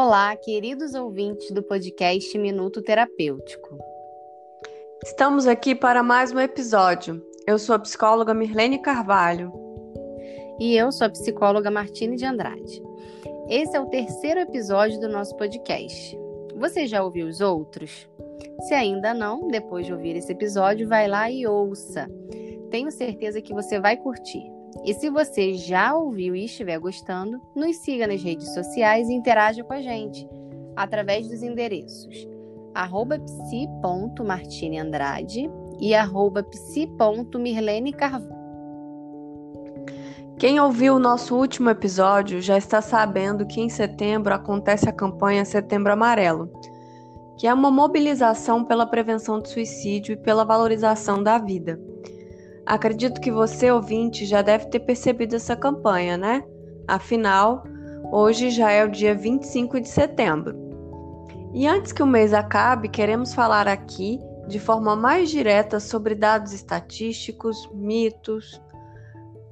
Olá, queridos ouvintes do podcast Minuto Terapêutico. Estamos aqui para mais um episódio. Eu sou a psicóloga Mirlene Carvalho. E eu sou a psicóloga Martine de Andrade. Esse é o terceiro episódio do nosso podcast. Você já ouviu os outros? Se ainda não, depois de ouvir esse episódio, vai lá e ouça. Tenho certeza que você vai curtir. E se você já ouviu e estiver gostando, nos siga nas redes sociais e interaja com a gente através dos endereços psi.martineandrade e arroba psi.mirlene Carvalho. Quem ouviu o nosso último episódio já está sabendo que em setembro acontece a campanha Setembro Amarelo, que é uma mobilização pela prevenção do suicídio e pela valorização da vida. Acredito que você, ouvinte, já deve ter percebido essa campanha, né? Afinal, hoje já é o dia 25 de setembro. E antes que o mês acabe, queremos falar aqui de forma mais direta sobre dados estatísticos, mitos,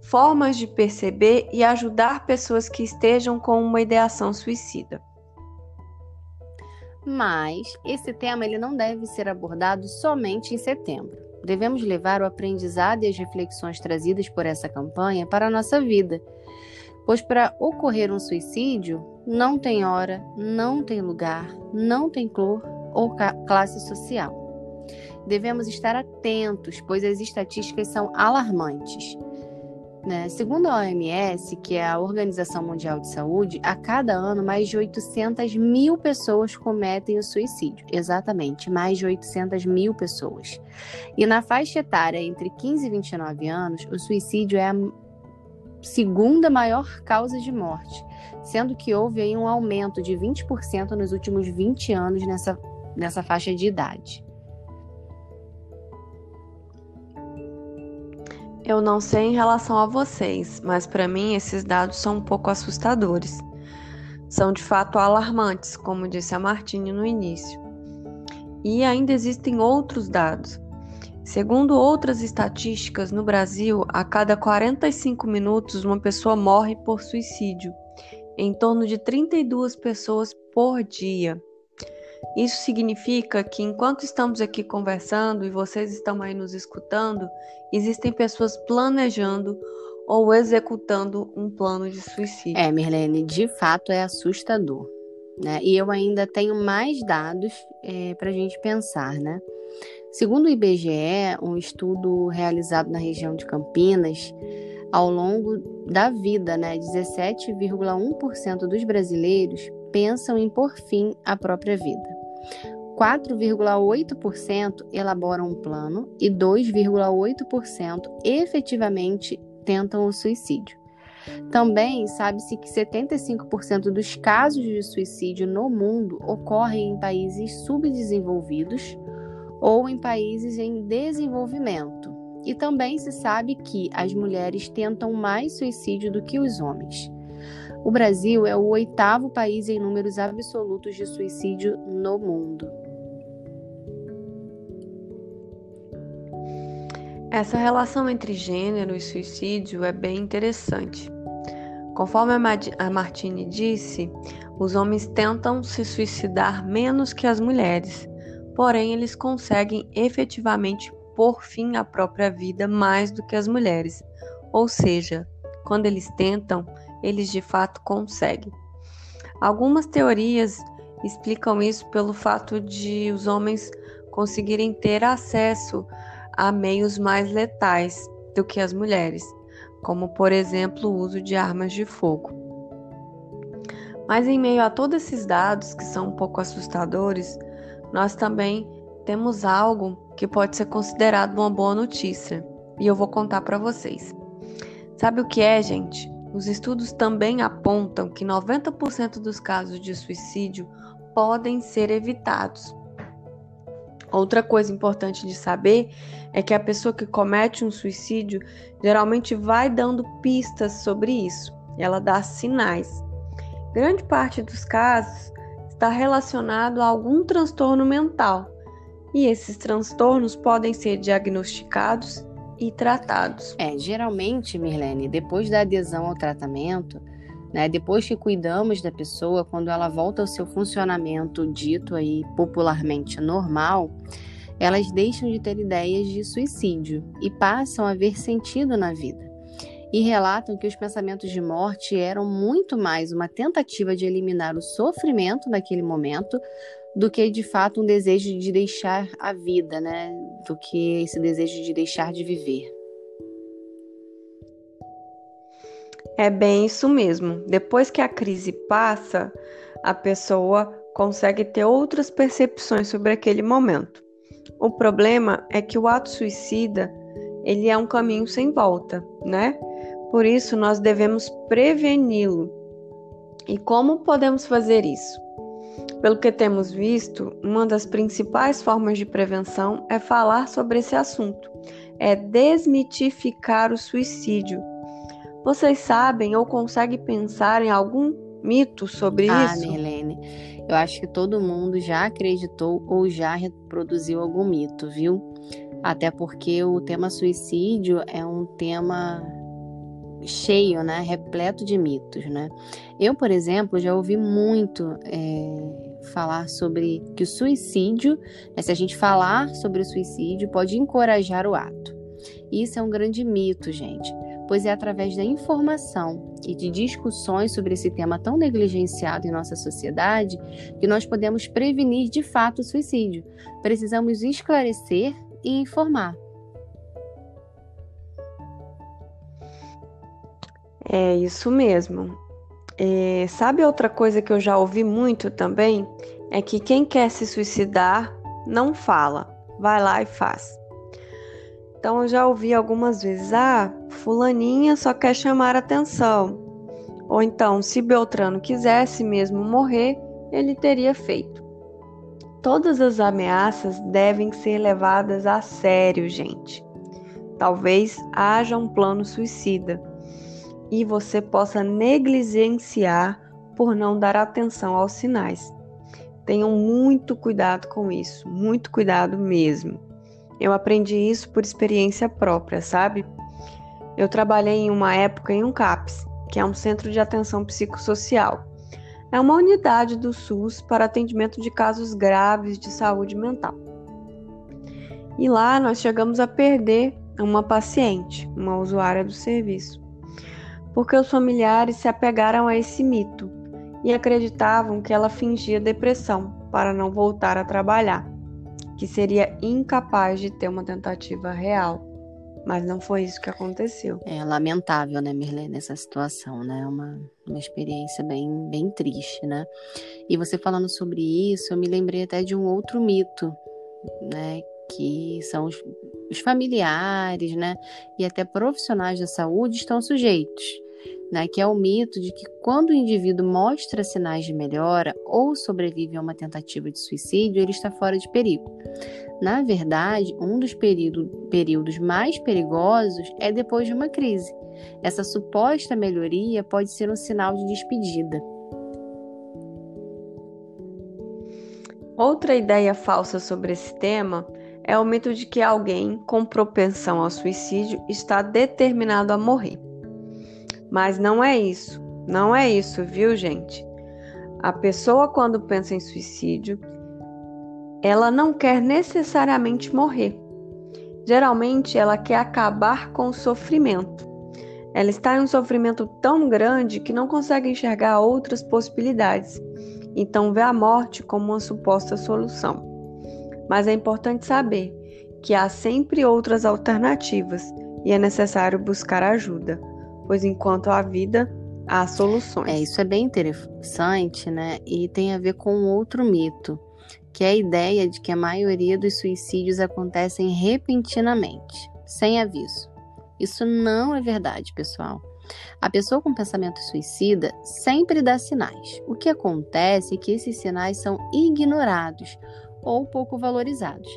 formas de perceber e ajudar pessoas que estejam com uma ideação suicida. Mas esse tema ele não deve ser abordado somente em setembro devemos levar o aprendizado e as reflexões trazidas por essa campanha para a nossa vida. Pois para ocorrer um suicídio, não tem hora, não tem lugar, não tem cor ou classe social. Devemos estar atentos, pois as estatísticas são alarmantes. Né? Segundo a OMS, que é a Organização Mundial de Saúde, a cada ano mais de 800 mil pessoas cometem o suicídio. Exatamente, mais de 800 mil pessoas. E na faixa etária entre 15 e 29 anos, o suicídio é a segunda maior causa de morte, sendo que houve um aumento de 20% nos últimos 20 anos nessa, nessa faixa de idade. Eu não sei em relação a vocês, mas para mim esses dados são um pouco assustadores. São de fato alarmantes, como disse a Martine no início. E ainda existem outros dados. Segundo outras estatísticas, no Brasil, a cada 45 minutos uma pessoa morre por suicídio, em torno de 32 pessoas por dia. Isso significa que enquanto estamos aqui conversando e vocês estão aí nos escutando, existem pessoas planejando ou executando um plano de suicídio. É, Mirlene, de fato é assustador. Né? E eu ainda tenho mais dados é, para a gente pensar, né? Segundo o IBGE, um estudo realizado na região de Campinas, ao longo da vida, né, 17,1% dos brasileiros pensam em pôr fim à própria vida. 4,8% elaboram um plano e 2,8% efetivamente tentam o suicídio. Também sabe-se que 75% dos casos de suicídio no mundo ocorrem em países subdesenvolvidos ou em países em desenvolvimento. E também se sabe que as mulheres tentam mais suicídio do que os homens. O Brasil é o oitavo país em números absolutos de suicídio no mundo. Essa relação entre gênero e suicídio é bem interessante. Conforme a Martine disse, os homens tentam se suicidar menos que as mulheres, porém eles conseguem efetivamente pôr fim à própria vida mais do que as mulheres. Ou seja, quando eles tentam, eles de fato conseguem. Algumas teorias explicam isso pelo fato de os homens conseguirem ter acesso a meios mais letais do que as mulheres, como por exemplo o uso de armas de fogo. Mas em meio a todos esses dados que são um pouco assustadores, nós também temos algo que pode ser considerado uma boa notícia, e eu vou contar para vocês. Sabe o que é, gente? Os estudos também apontam que 90% dos casos de suicídio podem ser evitados. Outra coisa importante de saber é que a pessoa que comete um suicídio geralmente vai dando pistas sobre isso, ela dá sinais. Grande parte dos casos está relacionado a algum transtorno mental, e esses transtornos podem ser diagnosticados e tratados. É, geralmente, Mirlene, depois da adesão ao tratamento, Né? Depois que cuidamos da pessoa, quando ela volta ao seu funcionamento dito aí popularmente normal, elas deixam de ter ideias de suicídio e passam a ver sentido na vida. E relatam que os pensamentos de morte eram muito mais uma tentativa de eliminar o sofrimento naquele momento do que de fato um desejo de deixar a vida, né? Do que esse desejo de deixar de viver. É bem isso mesmo. Depois que a crise passa, a pessoa consegue ter outras percepções sobre aquele momento. O problema é que o ato suicida, ele é um caminho sem volta, né? Por isso nós devemos preveni-lo. E como podemos fazer isso? Pelo que temos visto, uma das principais formas de prevenção é falar sobre esse assunto, é desmitificar o suicídio vocês sabem ou conseguem pensar em algum mito sobre ah, isso? Ah, Mirlene, eu acho que todo mundo já acreditou ou já reproduziu algum mito, viu? Até porque o tema suicídio é um tema cheio, né? Repleto de mitos, né? Eu, por exemplo, já ouvi muito é, falar sobre que o suicídio, né, se a gente falar sobre o suicídio, pode encorajar o ato. Isso é um grande mito, gente pois é através da informação e de discussões sobre esse tema tão negligenciado em nossa sociedade que nós podemos prevenir de fato o suicídio. Precisamos esclarecer e informar. É isso mesmo. É, sabe outra coisa que eu já ouvi muito também? É que quem quer se suicidar não fala, vai lá e faz. Então eu já ouvi algumas vezes: ah, Fulaninha só quer chamar atenção. Ou então, se Beltrano quisesse mesmo morrer, ele teria feito. Todas as ameaças devem ser levadas a sério, gente. Talvez haja um plano suicida e você possa negligenciar por não dar atenção aos sinais. Tenham muito cuidado com isso, muito cuidado mesmo. Eu aprendi isso por experiência própria, sabe? Eu trabalhei em uma época em um CAPS, que é um centro de atenção psicossocial. É uma unidade do SUS para atendimento de casos graves de saúde mental. E lá nós chegamos a perder uma paciente, uma usuária do serviço, porque os familiares se apegaram a esse mito e acreditavam que ela fingia depressão para não voltar a trabalhar que seria incapaz de ter uma tentativa real. Mas não foi isso que aconteceu. É lamentável, né, Mirlene, nessa situação, né? Uma, uma experiência bem, bem triste, né? E você falando sobre isso, eu me lembrei até de um outro mito, né? Que são os, os familiares, né? E até profissionais da saúde estão sujeitos né, que é o mito de que quando o indivíduo mostra sinais de melhora ou sobrevive a uma tentativa de suicídio, ele está fora de perigo. Na verdade, um dos período, períodos mais perigosos é depois de uma crise. Essa suposta melhoria pode ser um sinal de despedida. Outra ideia falsa sobre esse tema é o mito de que alguém com propensão ao suicídio está determinado a morrer. Mas não é isso. Não é isso, viu, gente? A pessoa, quando pensa em suicídio, ela não quer necessariamente morrer. Geralmente, ela quer acabar com o sofrimento. Ela está em um sofrimento tão grande que não consegue enxergar outras possibilidades. Então, vê a morte como uma suposta solução. Mas é importante saber que há sempre outras alternativas e é necessário buscar ajuda pois enquanto há vida, há soluções. É, isso é bem interessante, né? E tem a ver com outro mito, que é a ideia de que a maioria dos suicídios acontecem repentinamente, sem aviso. Isso não é verdade, pessoal. A pessoa com pensamento suicida sempre dá sinais. O que acontece é que esses sinais são ignorados ou pouco valorizados.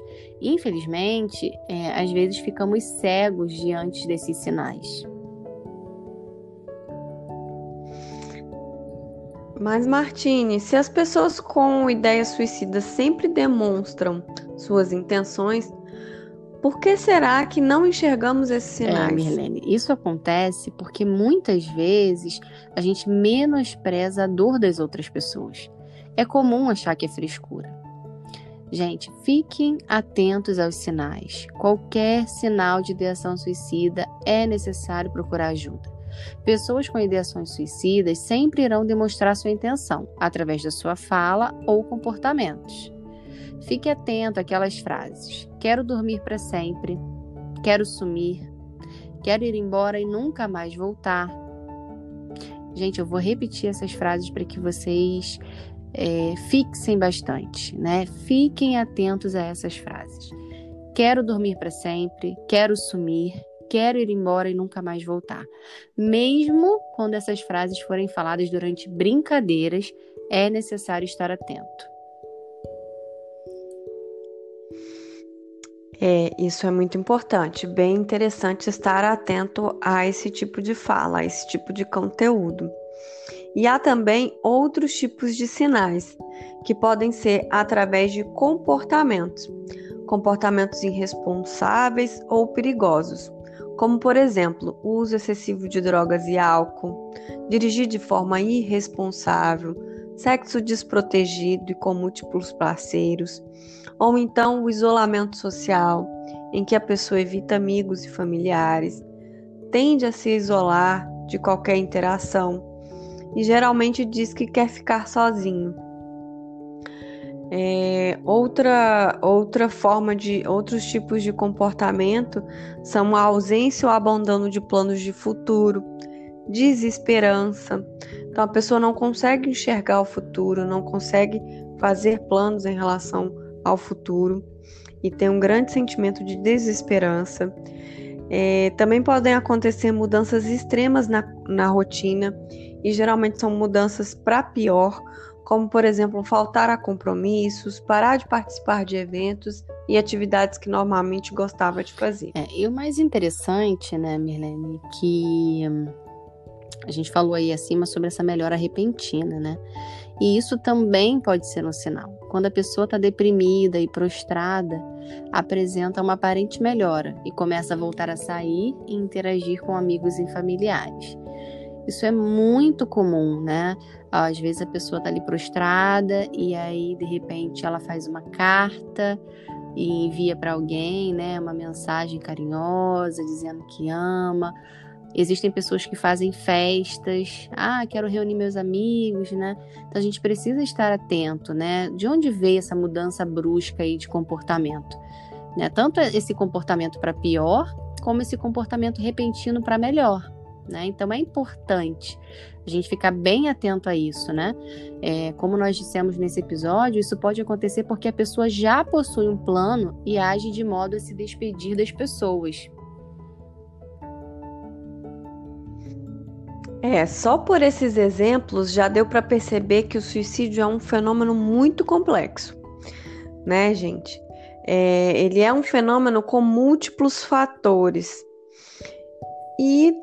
Infelizmente, é, às vezes ficamos cegos diante desses sinais. Mas, Martine, se as pessoas com ideias suicidas sempre demonstram suas intenções, Por que será que não enxergamos esses é, sinais? É, Mirlene, isso acontece porque muitas vezes a gente menospreza a dor das outras pessoas. É comum achar que é frescura. Gente, fiquem atentos aos sinais. Qualquer sinal de ideação suicida é necessário procurar ajuda. Pessoas com ideações suicidas sempre irão demonstrar sua intenção através da sua fala ou comportamentos. Fique atento àquelas frases: quero dormir para sempre, quero sumir, quero ir embora e nunca mais voltar. Gente, eu vou repetir essas frases para que vocês é, fixem bastante, né? Fiquem atentos a essas frases. Quero dormir para sempre, quero sumir, quero ir embora e nunca mais voltar. Mesmo quando essas frases forem faladas durante brincadeiras, é necessário estar atento. É, isso é muito importante, bem interessante estar atento a esse tipo de fala, a esse tipo de conteúdo. E há também outros tipos de sinais, que podem ser através de comportamentos, comportamentos irresponsáveis ou perigosos, como por exemplo, o uso excessivo de drogas e álcool, dirigir de forma irresponsável, sexo desprotegido e com múltiplos parceiros, ou então o isolamento social, em que a pessoa evita amigos e familiares, tende a se isolar de qualquer interação e geralmente diz que quer ficar sozinho. É, outra, outra forma de outros tipos de comportamento são a ausência ou abandono de planos de futuro, desesperança. Então a pessoa não consegue enxergar o futuro, não consegue fazer planos em relação ao futuro e tem um grande sentimento de desesperança. É, também podem acontecer mudanças extremas na, na rotina e geralmente são mudanças para pior, como por exemplo faltar a compromissos, parar de participar de eventos e atividades que normalmente gostava de fazer. É, e o mais interessante, né, Mirlene, que hum, a gente falou aí acima sobre essa melhora repentina, né? E isso também pode ser um sinal. Quando a pessoa está deprimida e prostrada, apresenta uma aparente melhora e começa a voltar a sair e interagir com amigos e familiares. Isso é muito comum, né? Às vezes a pessoa está ali prostrada e aí de repente ela faz uma carta e envia para alguém, né, uma mensagem carinhosa dizendo que ama Existem pessoas que fazem festas, ah, quero reunir meus amigos, né? Então a gente precisa estar atento, né? De onde veio essa mudança brusca aí de comportamento, né? Tanto esse comportamento para pior, como esse comportamento repentino para melhor, né? Então é importante a gente ficar bem atento a isso, né? É, como nós dissemos nesse episódio, isso pode acontecer porque a pessoa já possui um plano e age de modo a se despedir das pessoas, É, só por esses exemplos já deu para perceber que o suicídio é um fenômeno muito complexo, né, gente? É, ele é um fenômeno com múltiplos fatores. E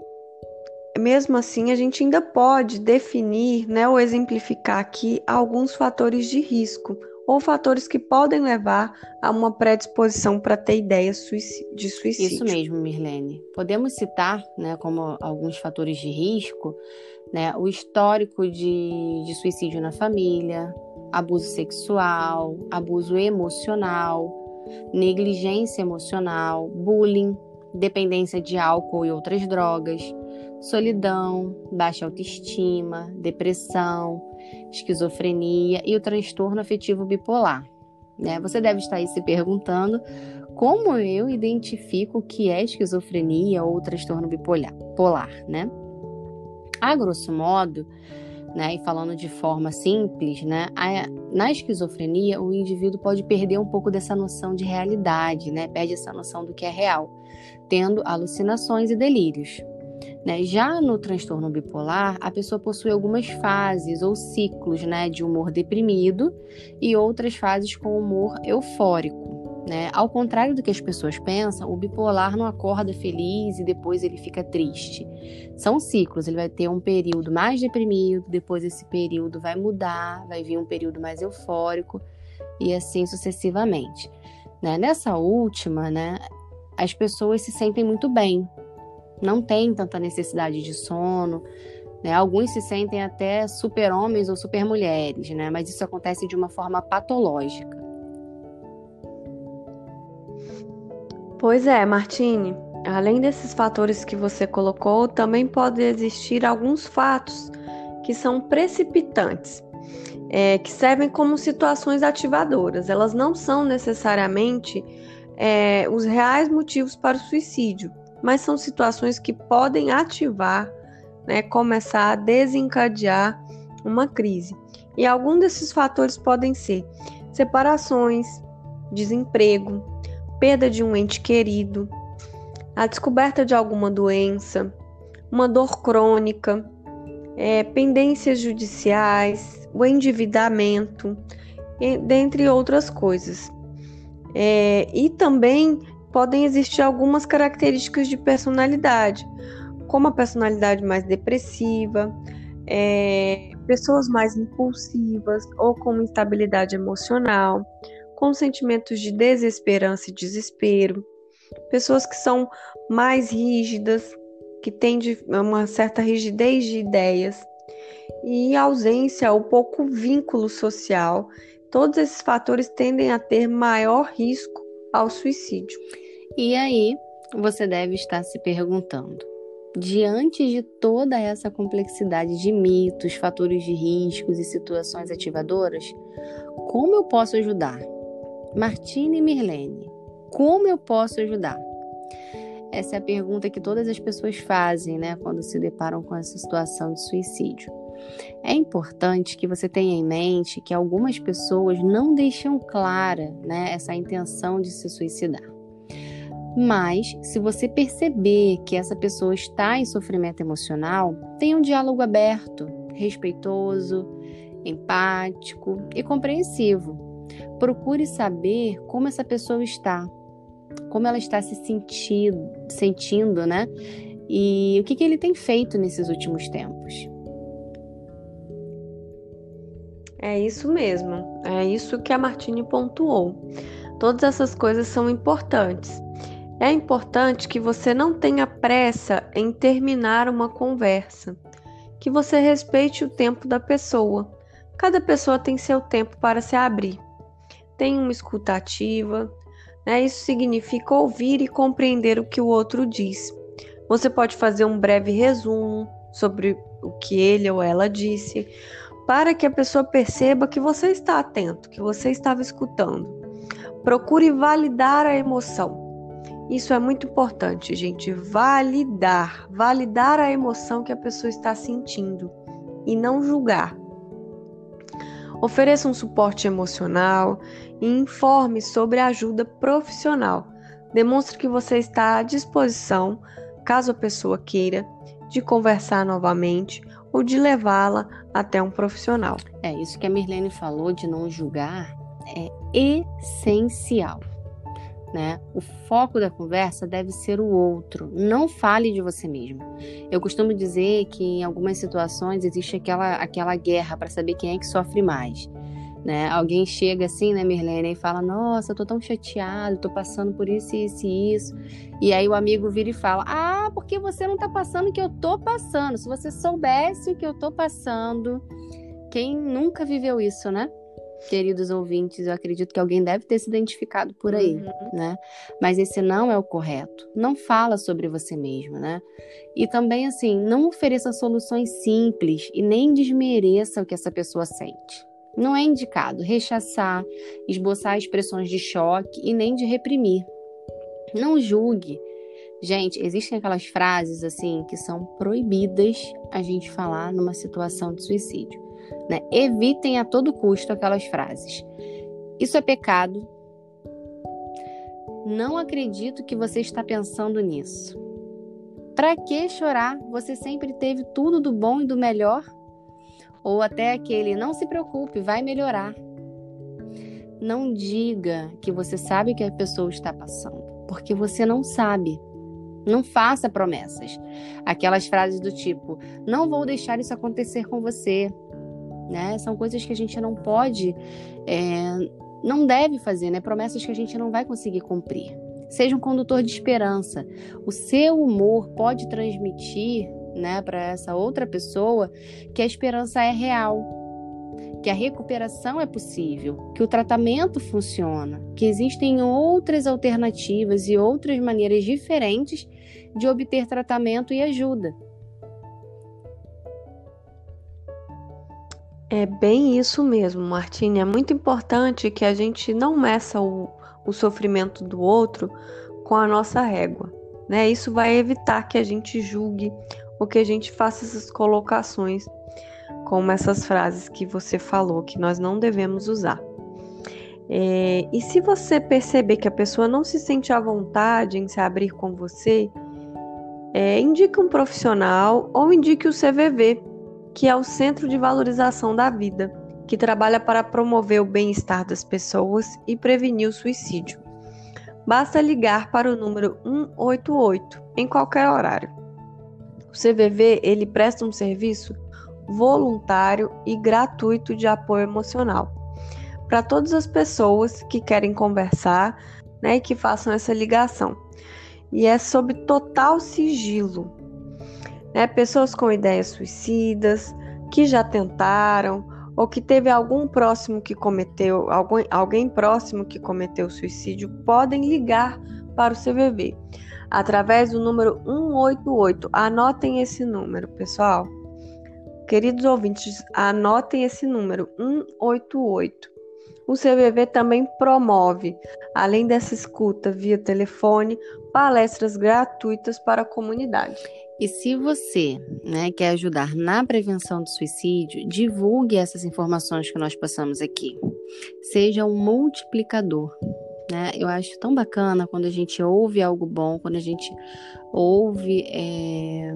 mesmo assim, a gente ainda pode definir, né, ou exemplificar aqui alguns fatores de risco ou fatores que podem levar a uma predisposição para ter ideias de suicídio. Isso mesmo, Mirlene. Podemos citar, né, como alguns fatores de risco, né, o histórico de, de suicídio na família, abuso sexual, abuso emocional, negligência emocional, bullying, dependência de álcool e outras drogas, solidão, baixa autoestima, depressão, esquizofrenia e o transtorno afetivo bipolar. Né? Você deve estar aí se perguntando como eu identifico o que é esquizofrenia ou transtorno bipolar, polar, né? A grosso modo, né, e falando de forma simples, né, a, na esquizofrenia o indivíduo pode perder um pouco dessa noção de realidade, né, perde essa noção do que é real, tendo alucinações e delírios. Né? Já no transtorno bipolar, a pessoa possui algumas fases ou ciclos né, de humor deprimido e outras fases com humor eufórico. Né? Ao contrário do que as pessoas pensam, o bipolar não acorda feliz e depois ele fica triste. São ciclos, ele vai ter um período mais deprimido, depois esse período vai mudar, vai vir um período mais eufórico e assim sucessivamente. Né? Nessa última, né, as pessoas se sentem muito bem, não tem tanta necessidade de sono. Né? Alguns se sentem até super-homens ou super-mulheres, né? mas isso acontece de uma forma patológica. Pois é, Martine. Além desses fatores que você colocou, também pode existir alguns fatos que são precipitantes, é, que servem como situações ativadoras. Elas não são necessariamente é, os reais motivos para o suicídio, mas são situações que podem ativar, né, começar a desencadear uma crise. E alguns desses fatores podem ser separações, desemprego, perda de um ente querido, a descoberta de alguma doença, uma dor crônica, é, pendências judiciais, o endividamento, dentre outras coisas. É, e também podem existir algumas características de personalidade, como a personalidade mais depressiva, é, pessoas mais impulsivas ou com instabilidade emocional, com sentimentos de desesperança e desespero, pessoas que são mais rígidas, que têm uma certa rigidez de ideias e ausência ou pouco vínculo social. Todos esses fatores tendem a ter maior risco ao suicídio. E aí, você deve estar se perguntando: diante de toda essa complexidade de mitos, fatores de riscos e situações ativadoras, como eu posso ajudar? Martine Mirlene, como eu posso ajudar? Essa é a pergunta que todas as pessoas fazem, né, quando se deparam com essa situação de suicídio. É importante que você tenha em mente que algumas pessoas não deixam clara né, essa intenção de se suicidar. Mas, se você perceber que essa pessoa está em sofrimento emocional, tenha um diálogo aberto, respeitoso, empático e compreensivo. Procure saber como essa pessoa está, como ela está se sentindo, sentindo né? E o que, que ele tem feito nesses últimos tempos. É isso mesmo, é isso que a Martine pontuou. Todas essas coisas são importantes. É importante que você não tenha pressa em terminar uma conversa, que você respeite o tempo da pessoa. Cada pessoa tem seu tempo para se abrir. Tenha uma escutativa, né? Isso significa ouvir e compreender o que o outro diz. Você pode fazer um breve resumo sobre o que ele ou ela disse, para que a pessoa perceba que você está atento, que você estava escutando. Procure validar a emoção. Isso é muito importante, gente. Validar. Validar a emoção que a pessoa está sentindo e não julgar. Ofereça um suporte emocional e informe sobre ajuda profissional. Demonstre que você está à disposição, caso a pessoa queira, de conversar novamente ou de levá-la até um profissional. É isso que a Mirlene falou de não julgar é essencial né? O foco da conversa deve ser o outro. Não fale de você mesmo. Eu costumo dizer que em algumas situações existe aquela, aquela guerra para saber quem é que sofre mais. Né? Alguém chega assim, né, Mirlene, e fala: Nossa, eu tô tão chateado, tô passando por isso, isso e isso. E aí o amigo vira e fala: Ah, porque você não tá passando o que eu tô passando. Se você soubesse o que eu tô passando. Quem nunca viveu isso, né? queridos ouvintes, eu acredito que alguém deve ter se identificado por aí, uhum. né? Mas esse não é o correto. Não fala sobre você mesmo, né? E também, assim, não ofereça soluções simples e nem desmereça o que essa pessoa sente. Não é indicado rechaçar, esboçar expressões de choque e nem de reprimir. Não julgue. Gente, existem aquelas frases assim que são proibidas a gente falar numa situação de suicídio. Né? Evitem a todo custo aquelas frases. Isso é pecado. Não acredito que você está pensando nisso. Para que chorar? Você sempre teve tudo do bom e do melhor? Ou até aquele não se preocupe, vai melhorar. Não diga que você sabe que a pessoa está passando, porque você não sabe. Não faça promessas. Aquelas frases do tipo: não vou deixar isso acontecer com você né? São coisas que a gente não pode, é, não deve fazer, né? Promessas que a gente não vai conseguir cumprir. Seja um condutor de esperança. O seu humor pode transmitir né, para essa outra pessoa que a esperança é real, que a recuperação é possível, que o tratamento funciona, que existem outras alternativas e outras maneiras diferentes de obter tratamento e ajuda. É bem isso mesmo, Martine. É muito importante que a gente não meça o, o sofrimento do outro com a nossa régua. Né? Isso vai evitar que a gente julgue ou que a gente faça essas colocações, como essas frases que você falou, que nós não devemos usar. É, e se você perceber que a pessoa não se sente à vontade em se abrir com você, é, indique um profissional ou indique o CVV que é o Centro de Valorização da Vida, que trabalha para promover o bem-estar das pessoas e prevenir o suicídio. Basta ligar para o número 188 em qualquer horário. O CVV ele presta um serviço voluntário e gratuito de apoio emocional para todas as pessoas que querem conversar né, e que façam essa ligação. E é sob total sigilo né? Pessoas com ideias suicidas, que já tentaram ou que teve algum próximo que cometeu, algum, alguém próximo que cometeu suicídio, podem ligar para o CVV através do número 188. Anotem esse número, pessoal. Queridos ouvintes, anotem esse número 188. O CVV também promove, além dessa escuta via telefone, palestras gratuitas para a comunidade. E se você né, quer ajudar na prevenção do suicídio, divulgue essas informações que nós passamos aqui. Seja um multiplicador. Né? Eu acho tão bacana quando a gente ouve algo bom, quando a gente ouve é,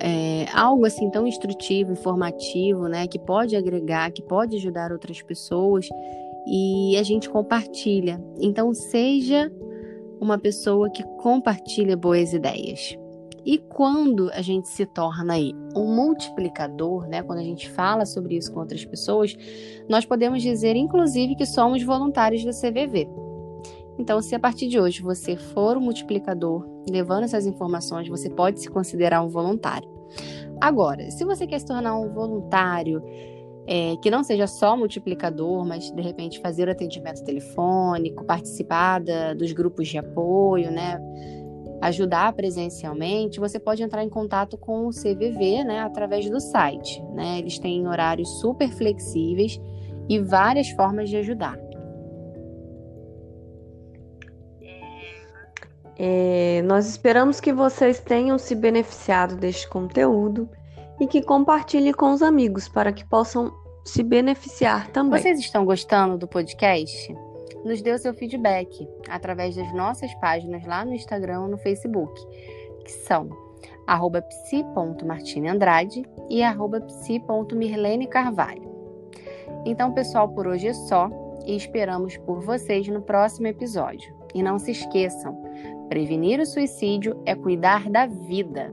é, algo assim tão instrutivo, informativo, né? Que pode agregar, que pode ajudar outras pessoas e a gente compartilha. Então, seja uma pessoa que compartilha boas ideias. E quando a gente se torna aí um multiplicador, né, quando a gente fala sobre isso com outras pessoas, nós podemos dizer, inclusive, que somos voluntários do CVV. Então, se a partir de hoje você for um multiplicador, levando essas informações, você pode se considerar um voluntário. Agora, se você quer se tornar um voluntário, é, que não seja só multiplicador, mas de repente fazer o atendimento telefônico, participar da, dos grupos de apoio, né? Ajudar presencialmente, você pode entrar em contato com o CVV, né, através do site, né? Eles têm horários super flexíveis e várias formas de ajudar. É, nós esperamos que vocês tenham se beneficiado deste conteúdo e que compartilhe com os amigos para que possam se beneficiar também. Vocês estão gostando do podcast? Nos o seu feedback através das nossas páginas lá no Instagram ou no Facebook, que são arroba psi.martineandrade e arroba. Então, pessoal, por hoje é só e esperamos por vocês no próximo episódio. E não se esqueçam, prevenir o suicídio é cuidar da vida.